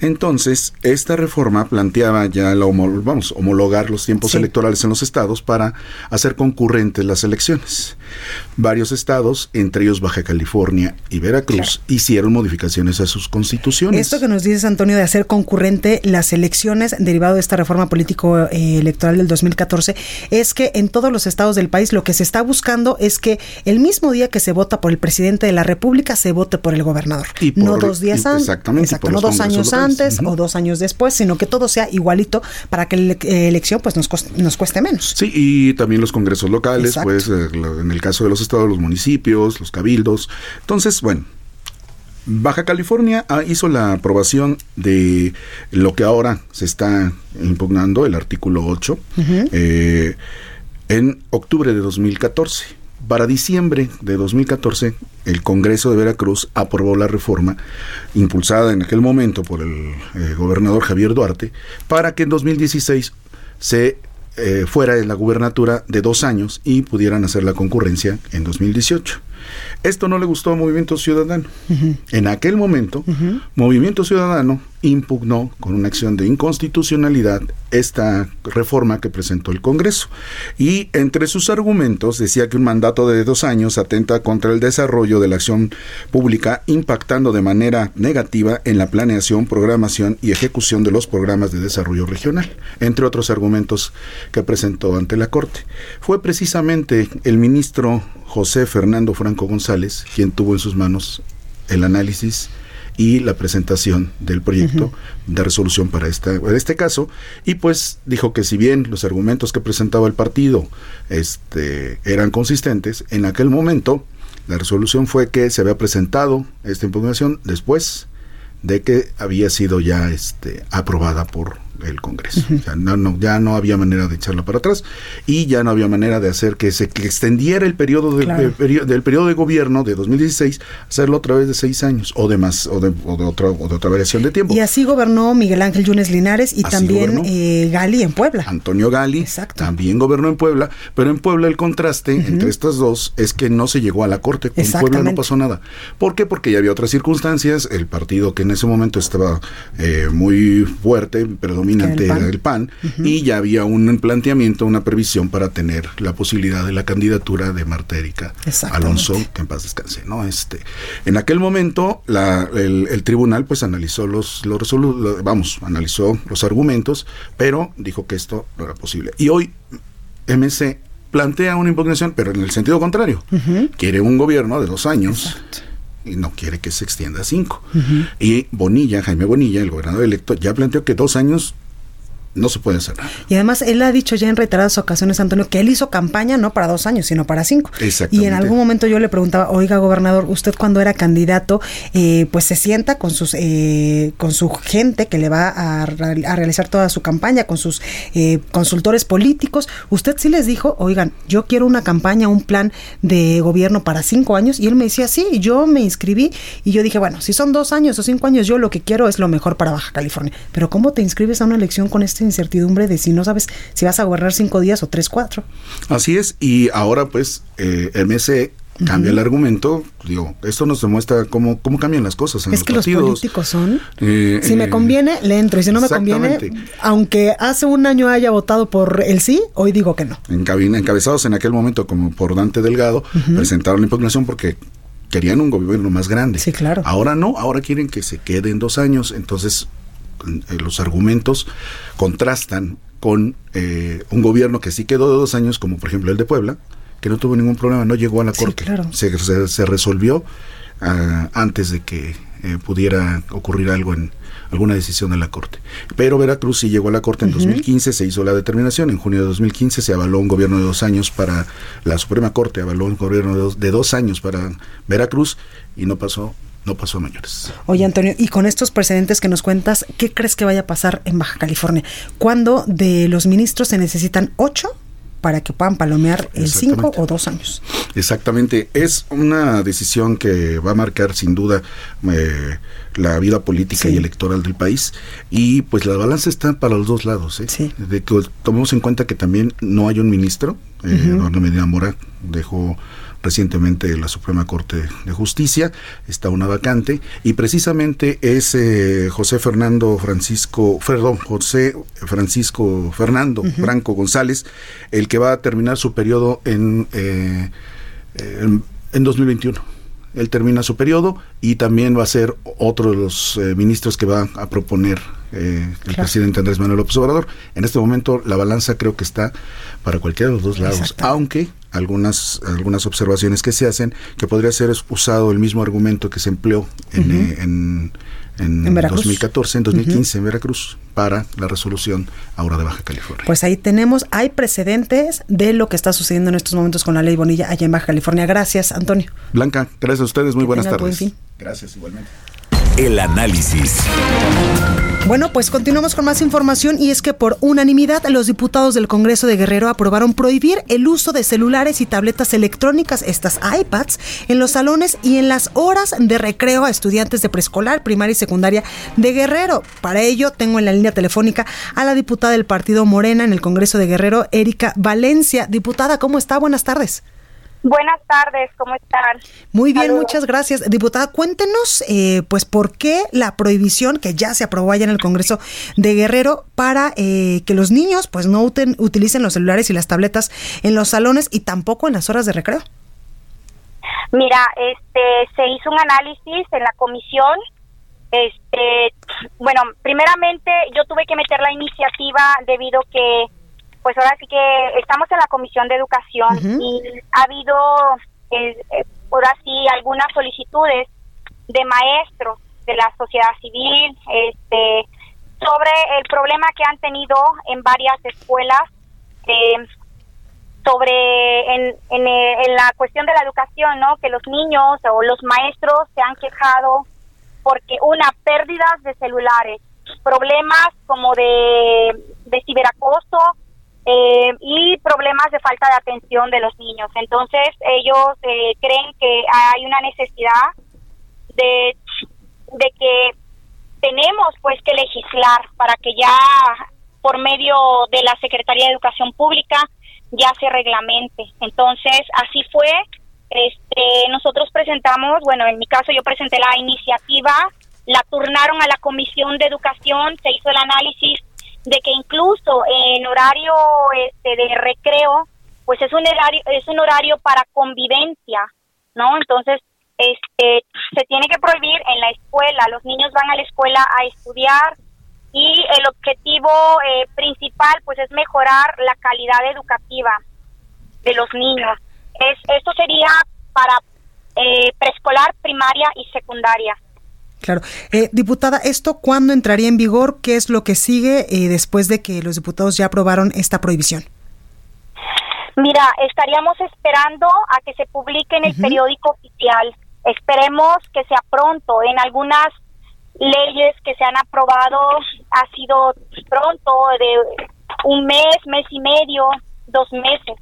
Entonces, esta reforma planteaba ya la vamos, homologar los tiempos electorales en los estados para hacer concurrentes las elecciones. Varios estados, entre ellos Baja California y Veracruz, hicieron modificaciones a sus constituciones. Esto que nos dices, Antonio, de hacer concurrente las elecciones derivado de esta reforma político-electoral eh, del 2014, es que en todos los estados del país lo que se está buscando es que el mismo día que se vota por el presidente de la República, se vote por el gobernador. no dos días antes, exactamente, no dos años antes o dos años después, sino que todo sea igualito para que la elección pues nos, nos cueste menos. Sí, y también los congresos locales, pues eh, en el caso de los estados, los municipios, los cabildos. Entonces, bueno, Baja California hizo la aprobación de lo que ahora se está impugnando, el artículo 8, eh, en octubre de 2014. Para diciembre de 2014, el Congreso de Veracruz aprobó la reforma impulsada en aquel momento por el eh, gobernador Javier Duarte para que en 2016 se eh, fuera en la gubernatura de dos años y pudieran hacer la concurrencia en 2018. Esto no le gustó a Movimiento Ciudadano. En aquel momento, Movimiento Ciudadano impugnó con una acción de inconstitucionalidad esta reforma que presentó el Congreso. Y entre sus argumentos decía que un mandato de dos años atenta contra el desarrollo de la acción pública, impactando de manera negativa en la planeación, programación y ejecución de los programas de desarrollo regional, entre otros argumentos que presentó ante la Corte. Fue precisamente el ministro José Fernando Franco González quien tuvo en sus manos el análisis y la presentación del proyecto de resolución para esta, este caso. Y pues dijo que si bien los argumentos que presentaba el partido este, eran consistentes, en aquel momento la resolución fue que se había presentado esta impugnación después de que había sido ya este, aprobada por el Congreso. no, no, ya no había manera de echarla para atrás y ya no había manera de hacer que se extendiera el periodo, del, del, periodo de gobierno de 2016, hacerlo otra vez de seis años o de más o de, o de otra o de otra variación de tiempo. Y así gobernó Miguel Ángel Yunes Linares y también eh, Gali en Puebla. Antonio Gali también gobernó en Puebla, pero en Puebla el contraste entre estas dos es que no se llegó a la corte. En Puebla no pasó nada. ¿Por qué? Porque ya había otras circunstancias. El partido que en ese momento estaba eh, muy fuerte, perdón, dominante era el PAN, y ya había un planteamiento, una previsión para tener la posibilidad de la candidatura de Marta Erika Alonso, que en paz descanse, ¿no? Este, en aquel momento la, el, tribunal pues analizó los, los, vamos, analizó los argumentos, pero dijo que esto no era posible. Y hoy MC plantea una impugnación, pero en el sentido contrario. Quiere un gobierno de dos años y no quiere que se extienda a cinco. Y Bonilla, Jaime Bonilla, el gobernador electo, ya planteó que dos años no se puede hacer nada. Y además él ha dicho ya en reiteradas ocasiones, Antonio, que él hizo campaña no para dos años, sino para cinco. Y en algún momento yo le preguntaba, oiga, gobernador, usted cuando era candidato, eh, pues se sienta con sus eh, con su gente que le va a, realizar toda su campaña, con sus eh, consultores políticos. Usted sí les dijo, oigan, yo quiero una campaña, un plan de gobierno para cinco años. Y él me decía, sí, yo me inscribí y yo dije, bueno, si son dos años o cinco años, yo lo que quiero es lo mejor para Baja California. Pero ¿cómo te inscribes a una elección con este incertidumbre de si no sabes si vas a gobernar cinco días o tres, cuatro. Así es, y ahora pues eh, MC cambia el argumento, digo, esto nos demuestra cómo, cómo cambian las cosas en es que los políticos son, eh, si me eh, conviene, le entro, y si no me conviene, aunque hace un año haya votado por el sí, hoy digo que no. En cabina, encabezados en aquel momento como por Dante Delgado, presentaron la impugnación porque querían un gobierno más grande. Sí, claro. Ahora no, ahora quieren que se quede en dos años, entonces los argumentos contrastan con eh, un gobierno que sí quedó de dos años, como por ejemplo el de Puebla, que no tuvo ningún problema, no llegó a la corte, se, se, resolvió ah, antes de que eh, pudiera ocurrir algo en alguna decisión de la corte. Pero Veracruz sí llegó a la corte en 2015, se hizo la determinación, en junio de 2015 se avaló un gobierno de dos años para la Suprema Corte, avaló un gobierno de dos años para Veracruz y no pasó no pasó a mayores. Oye, Antonio, y con estos precedentes que nos cuentas, ¿qué crees que vaya a pasar en Baja California? ¿Cuándo de los ministros se necesitan ocho para que puedan palomear el cinco o dos años? Exactamente. Es una decisión que va a marcar sin duda eh, la vida política y electoral del país. Y pues la balanza está para los dos lados. ¿eh? De que tomemos en cuenta que también no hay un ministro. Eh, Medina Mora dejó recientemente la Suprema Corte de Justicia, está una vacante y precisamente es eh, José Fernando Francisco, perdón, José Francisco Fernando Franco González, el que va a terminar su periodo en, eh, en, 2021 él termina su periodo y también va a ser otro de los eh, ministros que va a proponer el presidente Andrés Manuel López Obrador. En este momento la balanza creo que está para cualquiera de los dos lados, aunque algunas, algunas observaciones que se hacen, que podría ser usado el mismo argumento que se empleó en, eh, en, en, 2014, en 2015 en Veracruz, para la resolución ahora de Baja California. Pues ahí tenemos, hay precedentes de lo que está sucediendo en estos momentos con la ley Bonilla allá en Baja California. Gracias, Antonio. Blanca, gracias a ustedes, muy buenas tardes. Gracias igualmente. El análisis. Bueno, pues continuamos con más información y es que por unanimidad los diputados del Congreso de Guerrero aprobaron prohibir el uso de celulares y tabletas electrónicas, estas iPads, en los salones y en las horas de recreo a estudiantes de preescolar, primaria y secundaria de Guerrero. Para ello tengo en la línea telefónica a la diputada del Partido Morena en el Congreso de Guerrero, Erika Valencia. Diputada, ¿cómo está? Buenas tardes. Buenas tardes, ¿cómo están? Muy bien, muchas gracias. Diputada, cuéntenos, eh, pues, por qué la prohibición que ya se aprobó allá en el Congreso de Guerrero para eh, que los niños, pues, no utilicen los celulares y las tabletas en los salones y tampoco en las horas de recreo. Mira, este, se hizo un análisis en la comisión. Este, bueno, primeramente yo tuve que meter la iniciativa debido que pues ahora sí que estamos en la Comisión de Educación y ha habido, eh, eh, ahora sí, algunas solicitudes de maestros de la sociedad civil, este, sobre el problema que han tenido en varias escuelas, eh, sobre en, en, en, la cuestión de la educación, ¿no? Que los niños o los maestros se han quejado porque una pérdidas de celulares, problemas como de, de ciberacoso eh, y problemas de falta de atención de los niños. Entonces ellos eh, creen que hay una necesidad de, de que tenemos pues que legislar para que ya por medio de la Secretaría de Educación Pública ya se reglamente. Entonces, así fue. Este, nosotros presentamos, bueno, en mi caso yo presenté la iniciativa, la turnaron a la Comisión de Educación, se hizo el análisis de que incluso en horario este, de recreo, pues es un horario es un horario para convivencia, ¿no? Entonces, este se tiene que prohibir en la escuela, los niños van a la escuela a estudiar, y el objetivo eh, principal pues es mejorar la calidad educativa de los niños. Es, esto sería para eh, preescolar, primaria y secundaria. Claro. Eh, diputada, ¿esto cuándo entraría en vigor? ¿Qué es lo que sigue después de que los diputados ya aprobaron esta prohibición? Mira, estaríamos esperando a que se publique en el periódico oficial. Esperemos que sea pronto. En algunas leyes que se han aprobado ha sido pronto, de un mes, mes y medio, dos meses.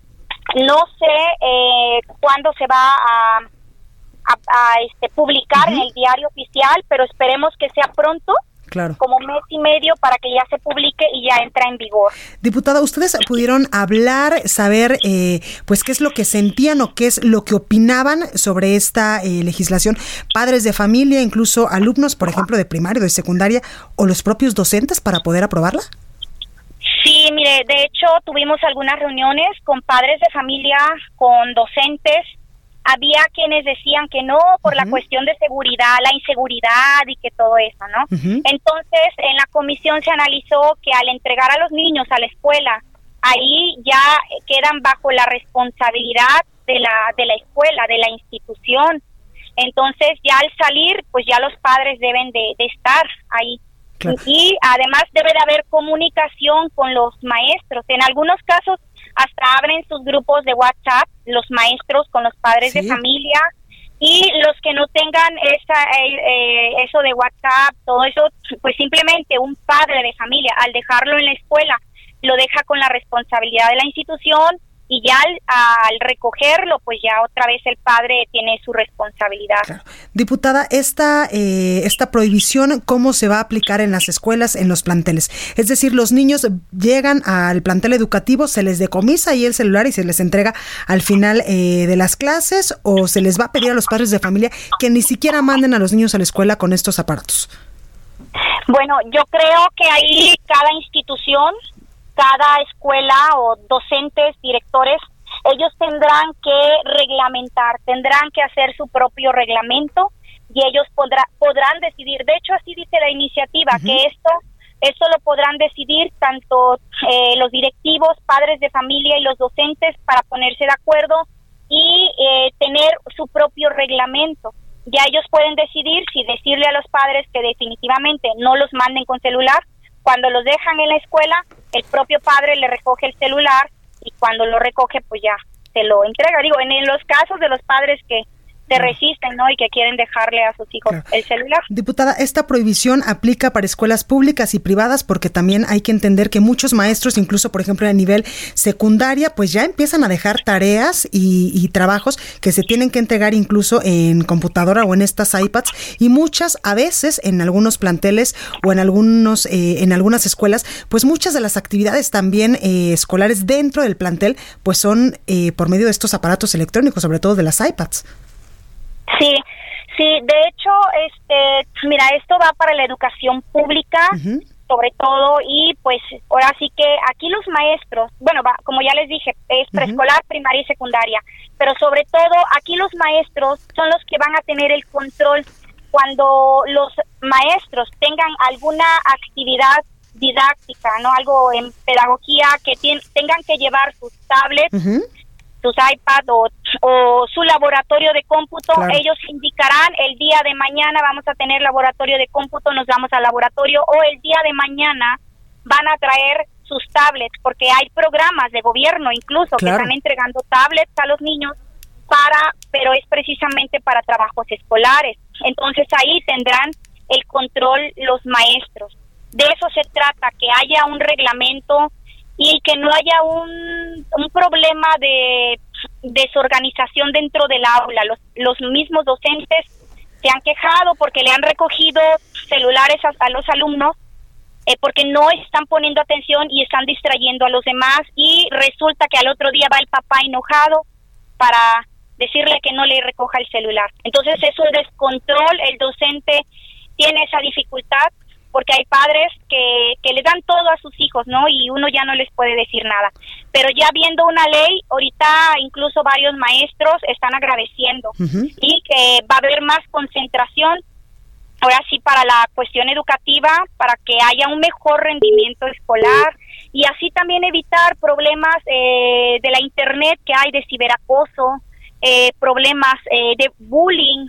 No sé eh, cuándo se va a, a, este, publicar en el diario oficial, pero esperemos que sea pronto como mes y medio para que ya se publique y ya entra en vigor. Diputada, ustedes pudieron hablar, saber, eh, pues qué es lo que sentían o qué es lo que opinaban sobre esta eh, legislación, padres de familia, incluso alumnos, por ejemplo, de primaria, de secundaria, o los propios docentes para poder aprobarla. Sí, mire, de hecho tuvimos algunas reuniones con padres de familia, con docentes, había quienes decían que no por la cuestión de seguridad, la inseguridad y que todo eso, ¿no? Entonces, en la comisión se analizó que al entregar a los niños a la escuela, ahí ya quedan bajo la responsabilidad de la de la escuela, de la institución. Entonces, ya al salir, pues ya los padres deben de, estar ahí. Y además debe de haber comunicación con los maestros. En algunos casos hasta abren sus grupos de WhatsApp, los maestros con los padres de familia y los que no tengan esa, eh, eh, eso de WhatsApp, todo eso, pues simplemente un padre de familia al dejarlo en la escuela lo deja con la responsabilidad de la institución y ya al, recogerlo, pues ya otra vez el padre tiene su responsabilidad. Diputada, esta, eh, esta prohibición, ¿cómo se va a aplicar en las escuelas, en los planteles? Es decir, los niños llegan al plantel educativo, se les decomisa ahí el celular y se les entrega al final eh, de las clases o se les va a pedir a los padres de familia que ni siquiera manden a los niños a la escuela con estos aparatos. Bueno, yo creo que ahí cada institución cada escuela o docentes, directores, ellos tendrán que reglamentar, tendrán que hacer su propio reglamento y ellos podrá, podrán decidir. De hecho, así dice la iniciativa, que esto, esto lo podrán decidir tanto eh, los directivos, padres de familia y los docentes para ponerse de acuerdo y eh, tener su propio reglamento. Ya ellos pueden decidir si decirle a los padres que definitivamente no los manden con celular cuando los dejan en la escuela, el propio padre le recoge el celular y cuando lo recoge, pues ya se lo entrega. Digo, en los casos de los padres que se resisten, ¿no? Y que quieren dejarle a sus hijos el celular. Diputada, esta prohibición aplica para escuelas públicas y privadas porque también hay que entender que muchos maestros, incluso por ejemplo a nivel secundaria, pues ya empiezan a dejar tareas y, trabajos que se tienen que entregar incluso en computadora o en estas iPads y muchas a veces en algunos planteles o en algunos eh, en algunas escuelas, pues muchas de las actividades también eh, escolares dentro del plantel, pues son eh, por medio de estos aparatos electrónicos, sobre todo de las iPads. Sí, sí, de hecho, este, mira, esto va para la educación pública. sobre todo y pues ahora sí que aquí los maestros, bueno, va, como ya les dije, es preescolar, primaria y secundaria, pero sobre todo aquí los maestros son los que van a tener el control cuando los maestros tengan alguna actividad didáctica, no algo en pedagogía que tengan que llevar sus tablets tus iPad o, o su laboratorio de cómputo, ellos indicarán el día de mañana vamos a tener laboratorio de cómputo, nos vamos al laboratorio o el día de mañana van a traer sus tablets, porque hay programas de gobierno incluso que están entregando tablets a los niños para, pero es precisamente para trabajos escolares. Entonces ahí tendrán el control los maestros. De eso se trata, que haya un reglamento y que no haya un, un problema de desorganización dentro del aula. Los, los mismos docentes se han quejado porque le han recogido celulares a, los alumnos eh, porque no están poniendo atención y están distrayendo a los demás y resulta que al otro día va el papá enojado para decirle que no le recoja el celular. Entonces es un descontrol, el docente tiene esa dificultad porque hay padres que, que le dan todo a sus hijos, ¿no? Y uno ya no les puede decir nada. Pero ya viendo una ley, ahorita incluso varios maestros están agradeciendo y que va a haber más concentración, ahora sí, para la cuestión educativa, para que haya un mejor rendimiento escolar y así también evitar problemas eh, de la internet que hay de ciberacoso, eh, problemas eh, de bullying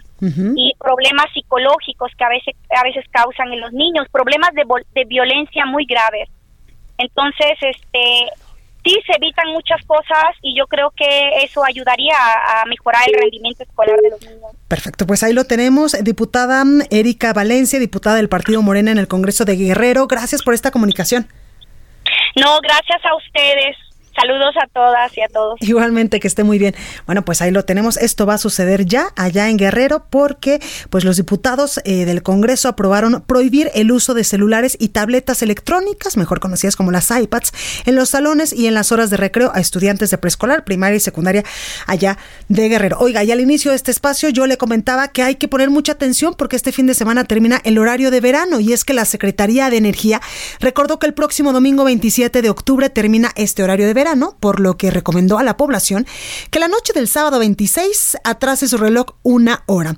y problemas psicológicos que a veces a veces causan en los niños, problemas de, de violencia muy graves. Entonces, este sí se evitan muchas cosas y yo creo que eso ayudaría a, a, mejorar el rendimiento escolar de los niños. Perfecto, pues ahí lo tenemos. Diputada Erika Valencia, diputada del Partido Morena en el Congreso de Guerrero, gracias por esta comunicación. No, gracias a ustedes. Saludos a todas y a todos. Igualmente que esté muy bien. Bueno, pues ahí lo tenemos. Esto va a suceder ya allá en Guerrero porque pues los diputados eh, del Congreso aprobaron prohibir el uso de celulares y tabletas electrónicas, mejor conocidas como las iPads, en los salones y en las horas de recreo a estudiantes de preescolar, primaria y secundaria allá de Guerrero. Oiga, y al inicio de este espacio yo le comentaba que hay que poner mucha atención porque este fin de semana termina el horario de verano y es que la Secretaría de Energía recordó que el próximo domingo 27 de octubre termina este horario de verano por lo que recomendó a la población que la noche del sábado 26 atrase su reloj una hora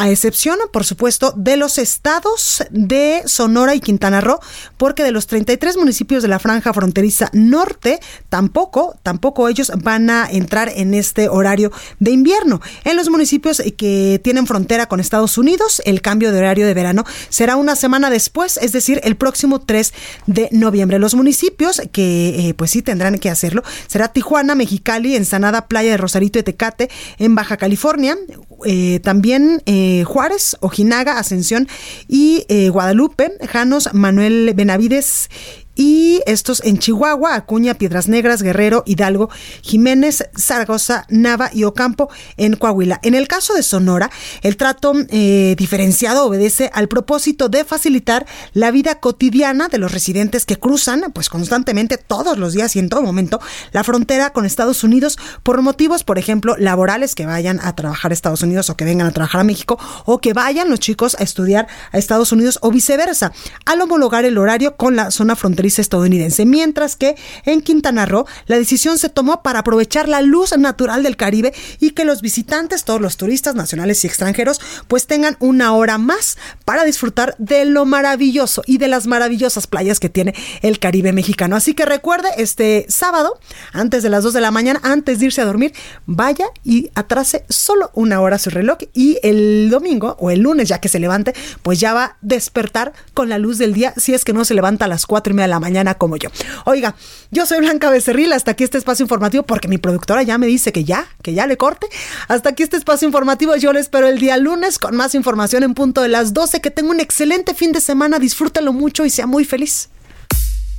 a excepción, por supuesto, de los estados de Sonora y Quintana Roo, porque de los 33 municipios de la franja fronteriza norte, tampoco, tampoco ellos van a entrar en este horario de invierno. En los municipios que tienen frontera con Estados Unidos, el cambio de horario de verano será una semana después, es decir, el próximo 3 de noviembre. Los municipios que eh, pues sí tendrán que hacerlo será Tijuana, Mexicali, Ensenada, Playa de Rosarito y Tecate en Baja California, eh, también eh, Juárez, Ojinaga, Ascensión y eh, Guadalupe, Janos, Manuel Benavides y estos en Chihuahua, Acuña, Piedras Negras, Guerrero, Hidalgo, Jiménez, Zaragoza, Nava y Ocampo en Coahuila. En el caso de Sonora, el trato eh, diferenciado obedece al propósito de facilitar la vida cotidiana de los residentes que cruzan, pues constantemente todos los días y en todo momento, la frontera con Estados Unidos por motivos, por ejemplo, laborales, que vayan a trabajar a Estados Unidos o que vengan a trabajar a México, o que vayan los chicos a estudiar a Estados Unidos o viceversa, al homologar el horario con la zona fronteriza estadounidense, mientras que en Quintana Roo la decisión se tomó para aprovechar la luz natural del Caribe y que los visitantes, todos los turistas nacionales y extranjeros, pues tengan una hora más para disfrutar de lo maravilloso y de las maravillosas playas que tiene el Caribe mexicano. Así que recuerde, este sábado, antes de las 2 de la mañana, antes de irse a dormir, vaya y atrase solo una hora su reloj y el domingo o el lunes, ya que se levante, pues ya va a despertar con la luz del día si es que no se levanta a las 4 y media la mañana como yo. Oiga, yo soy Blanca Becerril, hasta aquí este espacio informativo, porque mi productora ya me dice que ya, que ya le corte. Hasta aquí este espacio informativo, yo le espero el día lunes con más información en punto de las 12. Que tenga un excelente fin de semana, disfrútalo mucho y sea muy feliz.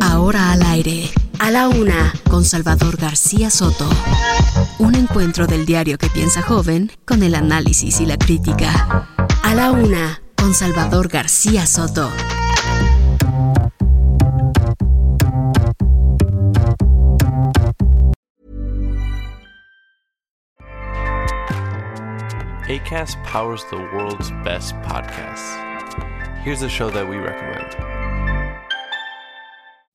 Ahora al aire, a la una, con Salvador García Soto. Un encuentro del diario que piensa joven con el análisis y la crítica. A la una, con Salvador García Soto. ACAST powers the world's best podcasts. Here's a show that we recommend.